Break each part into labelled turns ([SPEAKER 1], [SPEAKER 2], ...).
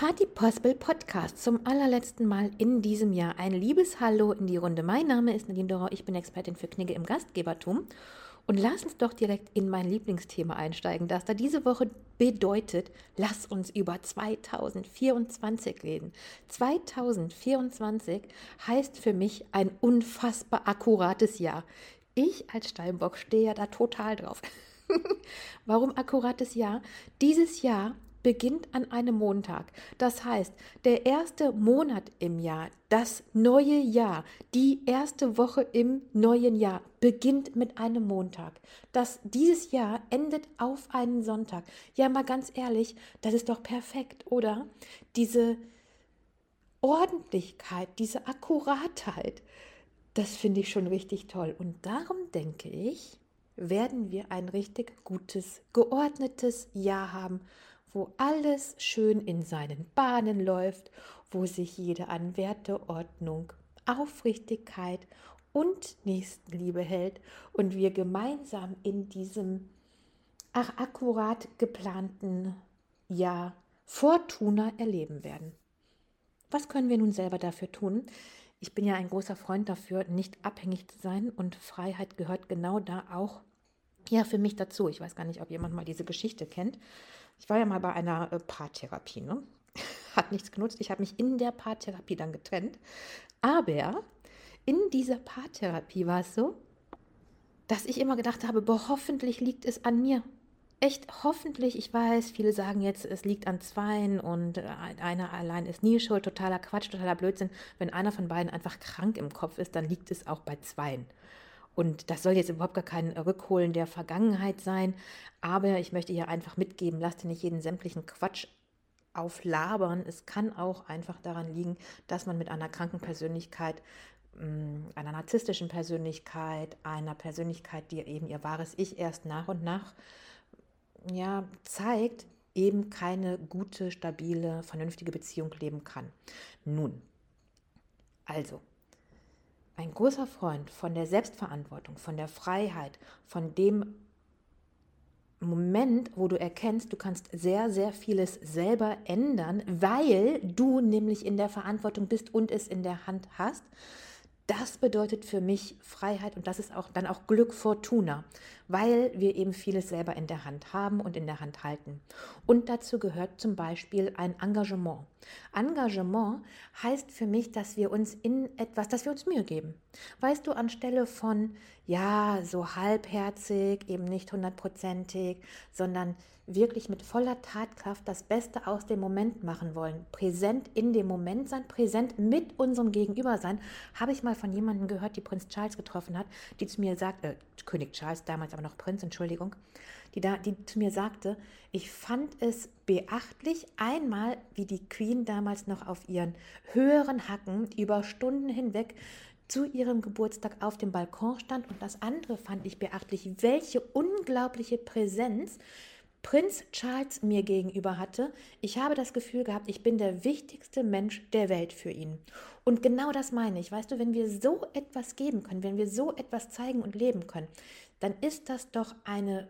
[SPEAKER 1] Party Possible Podcast zum allerletzten Mal in diesem Jahr. Ein liebes Hallo in die Runde. Mein Name ist Nadine Dorer, ich bin Expertin für Knigge im Gastgebertum. Und lass uns doch direkt in mein Lieblingsthema einsteigen, das da diese Woche bedeutet, lass uns über 2024 reden. 2024 heißt für mich ein unfassbar akkurates Jahr. Ich als Steinbock stehe ja da total drauf. Warum akkurates Jahr? Dieses Jahr beginnt an einem Montag. Das heißt, der erste Monat im Jahr, das neue Jahr, die erste Woche im neuen Jahr beginnt mit einem Montag. Das dieses Jahr endet auf einen Sonntag. Ja, mal ganz ehrlich, das ist doch perfekt, oder? Diese Ordentlichkeit, diese Akkuratheit, das finde ich schon richtig toll. Und darum denke ich, werden wir ein richtig gutes, geordnetes Jahr haben wo alles schön in seinen Bahnen läuft, wo sich jeder an Werte, Ordnung, Aufrichtigkeit und Nächstenliebe hält und wir gemeinsam in diesem ach, akkurat geplanten Jahr Fortuna erleben werden. Was können wir nun selber dafür tun? Ich bin ja ein großer Freund dafür, nicht abhängig zu sein und Freiheit gehört genau da auch ja für mich dazu. Ich weiß gar nicht, ob jemand mal diese Geschichte kennt. Ich war ja mal bei einer äh, Paartherapie, ne? Hat nichts genutzt. Ich habe mich in der Paartherapie dann getrennt. Aber in dieser Paartherapie war es so, dass ich immer gedacht habe, boah, hoffentlich liegt es an mir. Echt, hoffentlich, ich weiß, viele sagen jetzt, es liegt an Zweien und äh, einer allein ist nie schuld, totaler Quatsch, totaler Blödsinn. Wenn einer von beiden einfach krank im Kopf ist, dann liegt es auch bei Zweien. Und das soll jetzt überhaupt gar kein Rückholen der Vergangenheit sein. Aber ich möchte hier einfach mitgeben, lasst nicht jeden sämtlichen Quatsch auflabern. Es kann auch einfach daran liegen, dass man mit einer kranken Persönlichkeit, mm, einer narzisstischen Persönlichkeit, einer Persönlichkeit, die eben ihr wahres Ich erst nach und nach ja, zeigt, eben keine gute, stabile, vernünftige Beziehung leben kann. Nun, also, ein großer Freund von der Selbstverantwortung, von der Freiheit, von dem Moment, wo du erkennst, du kannst sehr, sehr vieles selber ändern, weil du nämlich in der Verantwortung bist und es in der Hand hast. Das bedeutet für mich Freiheit und das ist auch dann auch Glück Fortuna, weil wir eben vieles selber in der Hand haben und in der Hand halten. Und dazu gehört zum Beispiel ein Engagement. Engagement heißt für mich, dass wir uns in etwas, dass wir uns Mühe geben. Weißt du, anstelle von, ja, so halbherzig, eben nicht hundertprozentig, sondern wirklich mit voller Tatkraft das Beste aus dem Moment machen wollen, präsent in dem Moment sein, präsent mit unserem Gegenüber sein, habe ich mal von jemandem gehört, die Prinz Charles getroffen hat, die zu mir sagt, äh, König Charles damals, aber noch Prinz, Entschuldigung, die, da, die zu mir sagte, ich fand es beachtlich, einmal, wie die Queen damals noch auf ihren höheren Hacken über Stunden hinweg zu ihrem Geburtstag auf dem Balkon stand. Und das andere fand ich beachtlich, welche unglaubliche Präsenz Prinz Charles mir gegenüber hatte, ich habe das Gefühl gehabt, ich bin der wichtigste Mensch der Welt für ihn. Und genau das meine ich. Weißt du, wenn wir so etwas geben können, wenn wir so etwas zeigen und leben können, dann ist das doch eine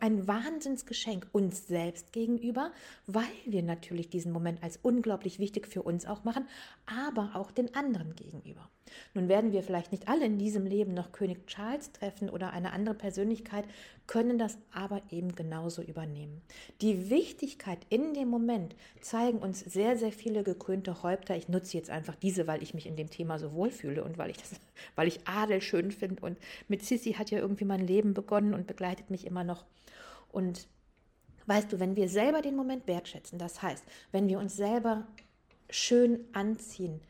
[SPEAKER 1] ein Wahnsinnsgeschenk uns selbst gegenüber, weil wir natürlich diesen Moment als unglaublich wichtig für uns auch machen, aber auch den anderen gegenüber. Nun werden wir vielleicht nicht alle in diesem Leben noch König Charles treffen oder eine andere Persönlichkeit, können das aber eben genauso übernehmen. Die Wichtigkeit in dem Moment zeigen uns sehr, sehr viele gekrönte Häupter. Ich nutze jetzt einfach diese, weil ich mich in dem Thema so wohlfühle und weil ich, das, weil ich Adel schön finde. Und mit Sissy hat ja irgendwie mein Leben begonnen und begleitet mich immer noch. Und weißt du, wenn wir selber den Moment wertschätzen, das heißt, wenn wir uns selber schön anziehen,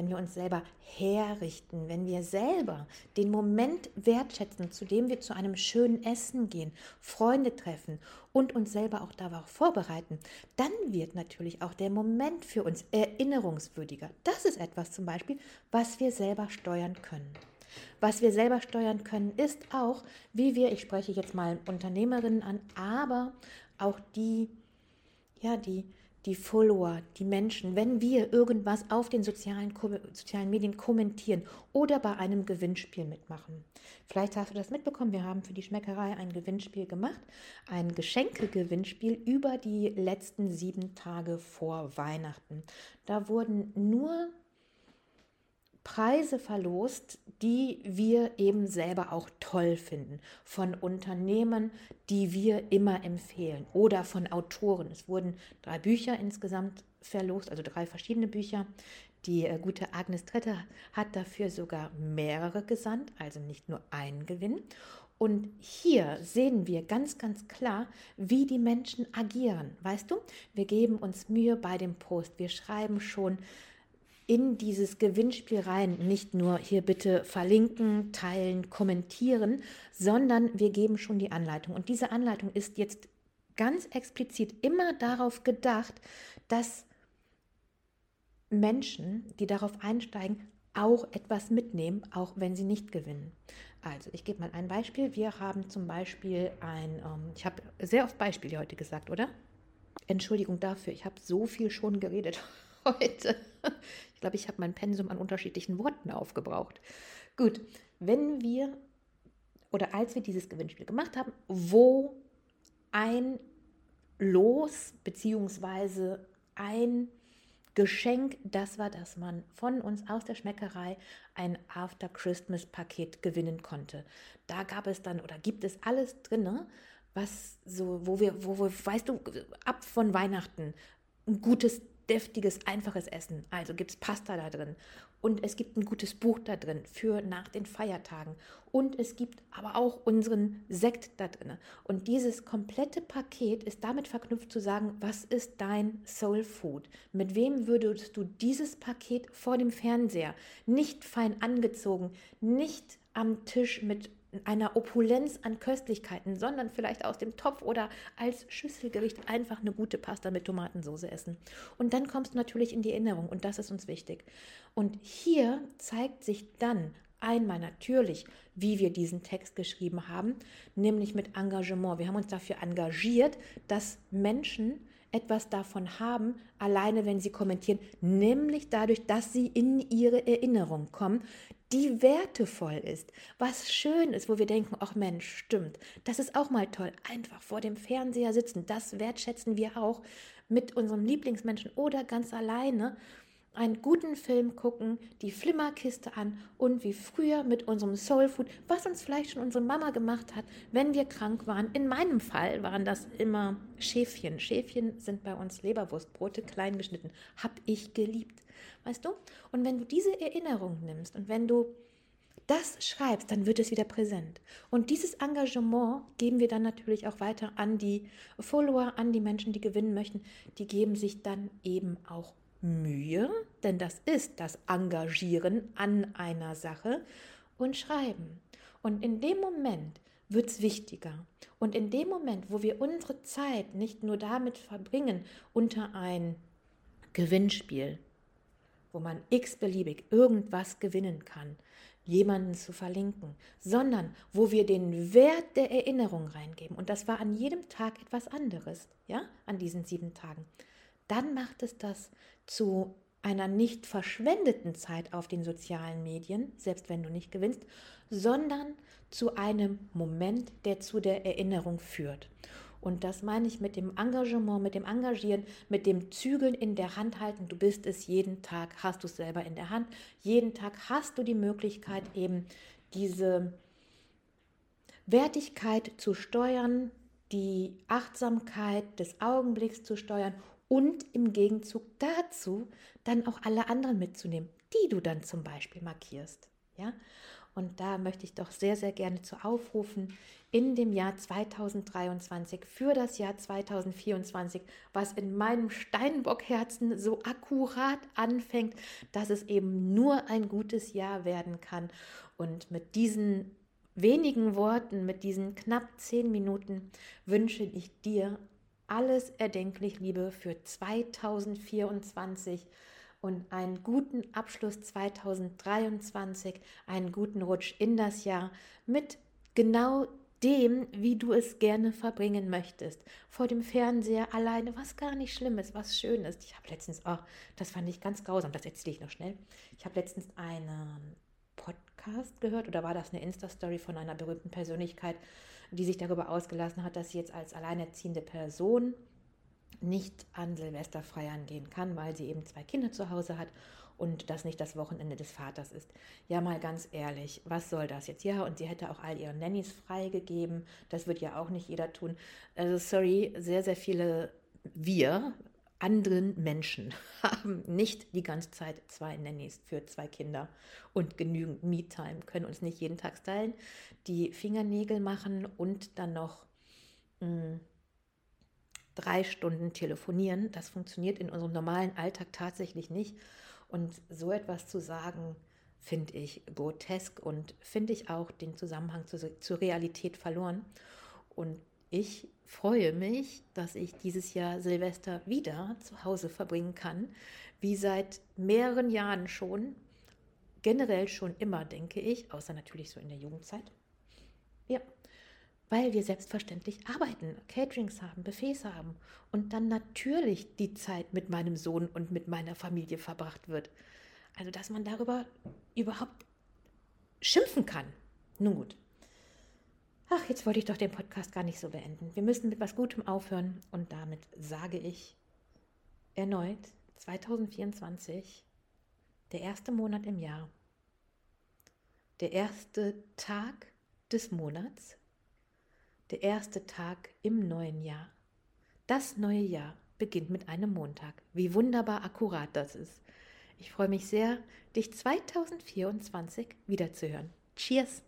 [SPEAKER 1] wenn wir uns selber herrichten, wenn wir selber den Moment wertschätzen, zu dem wir zu einem schönen Essen gehen, Freunde treffen und uns selber auch darauf vorbereiten, dann wird natürlich auch der Moment für uns erinnerungswürdiger. Das ist etwas zum Beispiel, was wir selber steuern können. Was wir selber steuern können, ist auch, wie wir, ich spreche jetzt mal Unternehmerinnen an, aber auch die, ja, die die Follower, die Menschen, wenn wir irgendwas auf den sozialen, sozialen Medien kommentieren oder bei einem Gewinnspiel mitmachen. Vielleicht hast du das mitbekommen, wir haben für die Schmeckerei ein Gewinnspiel gemacht, ein Geschenke-Gewinnspiel über die letzten sieben Tage vor Weihnachten. Da wurden nur Preise verlost, die wir eben selber auch toll finden, von Unternehmen, die wir immer empfehlen oder von Autoren. Es wurden drei Bücher insgesamt verlost, also drei verschiedene Bücher. Die äh, gute Agnes Tretter hat dafür sogar mehrere gesandt, also nicht nur einen Gewinn. Und hier sehen wir ganz, ganz klar, wie die Menschen agieren. Weißt du, wir geben uns Mühe bei dem Post. Wir schreiben schon in dieses Gewinnspiel rein. Nicht nur hier bitte verlinken, teilen, kommentieren, sondern wir geben schon die Anleitung. Und diese Anleitung ist jetzt ganz explizit immer darauf gedacht, dass Menschen, die darauf einsteigen, auch etwas mitnehmen, auch wenn sie nicht gewinnen. Also, ich gebe mal ein Beispiel. Wir haben zum Beispiel ein, ähm, ich habe sehr oft Beispiele heute gesagt, oder? Entschuldigung dafür, ich habe so viel schon geredet heute. Ich glaube, ich habe mein Pensum an unterschiedlichen Worten aufgebraucht. Gut, wenn wir oder als wir dieses Gewinnspiel gemacht haben, wo ein Los bzw. ein Geschenk, das war, dass man von uns aus der Schmeckerei ein After Christmas Paket gewinnen konnte. Da gab es dann oder gibt es alles drin, was so, wo wir, wo wir, weißt du, ab von Weihnachten ein gutes deftiges, einfaches Essen. Also gibt es Pasta da drin. Und es gibt ein gutes Buch da drin für nach den Feiertagen. Und es gibt aber auch unseren Sekt da drin. Und dieses komplette Paket ist damit verknüpft zu sagen, was ist dein Soul Food? Mit wem würdest du dieses Paket vor dem Fernseher, nicht fein angezogen, nicht am Tisch mit einer Opulenz an Köstlichkeiten, sondern vielleicht aus dem Topf oder als Schüsselgericht einfach eine gute Pasta mit Tomatensauce essen. Und dann kommst du natürlich in die Erinnerung und das ist uns wichtig. Und hier zeigt sich dann einmal natürlich, wie wir diesen Text geschrieben haben, nämlich mit Engagement. Wir haben uns dafür engagiert, dass Menschen etwas davon haben, alleine wenn sie kommentieren, nämlich dadurch, dass sie in ihre Erinnerung kommen, die wertevoll ist, was schön ist, wo wir denken, ach Mensch, stimmt, das ist auch mal toll, einfach vor dem Fernseher sitzen, das wertschätzen wir auch mit unserem Lieblingsmenschen oder ganz alleine einen guten Film gucken, die Flimmerkiste an und wie früher mit unserem Soulfood, was uns vielleicht schon unsere Mama gemacht hat, wenn wir krank waren. In meinem Fall waren das immer Schäfchen. Schäfchen sind bei uns Leberwurstbrote, klein geschnitten. Hab ich geliebt. Weißt du? Und wenn du diese Erinnerung nimmst und wenn du das schreibst, dann wird es wieder präsent. Und dieses Engagement geben wir dann natürlich auch weiter an die Follower, an die Menschen, die gewinnen möchten. Die geben sich dann eben auch Mühe, denn das ist das Engagieren an einer Sache und Schreiben. Und in dem Moment wird es wichtiger. Und in dem Moment, wo wir unsere Zeit nicht nur damit verbringen, unter ein Gewinnspiel, wo man x-beliebig irgendwas gewinnen kann, jemanden zu verlinken, sondern wo wir den Wert der Erinnerung reingeben. Und das war an jedem Tag etwas anderes, ja, an diesen sieben Tagen dann macht es das zu einer nicht verschwendeten Zeit auf den sozialen Medien, selbst wenn du nicht gewinnst, sondern zu einem Moment, der zu der Erinnerung führt. Und das meine ich mit dem Engagement, mit dem Engagieren, mit dem Zügeln in der Hand halten. Du bist es jeden Tag, hast du es selber in der Hand. Jeden Tag hast du die Möglichkeit, eben diese Wertigkeit zu steuern, die Achtsamkeit des Augenblicks zu steuern und im Gegenzug dazu dann auch alle anderen mitzunehmen, die du dann zum Beispiel markierst. Ja? Und da möchte ich doch sehr, sehr gerne zu aufrufen, in dem Jahr 2023 für das Jahr 2024, was in meinem Steinbockherzen so akkurat anfängt, dass es eben nur ein gutes Jahr werden kann. Und mit diesen wenigen Worten, mit diesen knapp zehn Minuten wünsche ich dir alles erdenklich Liebe für 2024 und einen guten Abschluss 2023, einen guten Rutsch in das Jahr mit genau dem, wie du es gerne verbringen möchtest. Vor dem Fernseher alleine, was gar nicht schlimm ist, was schön ist. Ich habe letztens, oh, das fand ich ganz grausam, das erzähle ich noch schnell. Ich habe letztens einen Podcast gehört oder war das eine Insta-Story von einer berühmten Persönlichkeit, die sich darüber ausgelassen hat, dass sie jetzt als alleinerziehende Person nicht an Silvester feiern gehen kann, weil sie eben zwei Kinder zu Hause hat und das nicht das Wochenende des Vaters ist. Ja, mal ganz ehrlich, was soll das jetzt? Ja, und sie hätte auch all ihren Nannies freigegeben. Das wird ja auch nicht jeder tun. Also, sorry, sehr, sehr viele wir, anderen Menschen, haben nicht die ganze Zeit zwei Nannies für zwei Kinder und genügend Me-Time, können uns nicht jeden Tag stylen, die Fingernägel machen und dann noch mh, hm, drei Stunden telefonieren. Das funktioniert in unserem normalen Alltag tatsächlich nicht. Und so etwas zu sagen, finde ich grotesk und finde ich auch den Zusammenhang zu, zur Realität verloren. Und ich freue mich, dass ich dieses Jahr Silvester wieder zu Hause verbringen kann, wie seit mehreren Jahren schon. Generell schon immer, denke ich, außer natürlich so in der Jugendzeit. Ja, weil wir selbstverständlich arbeiten, Caterings haben, Buffets haben und dann natürlich die Zeit mit meinem Sohn und mit meiner Familie verbracht wird. Also, dass man darüber überhaupt schimpfen kann. Nun gut. Ach, jetzt wollte ich doch den Podcast gar nicht so beenden. Wir müssen mit was Gutem aufhören und damit sage ich erneut 2024, der erste Monat im Jahr, der erste Tag des Monats der erste Tag im neuen Jahr. Das neue Jahr beginnt mit einem Montag. Wie wunderbar akkurat das ist. Ich freue mich sehr, dich 2024 wiederzuhören. Cheers!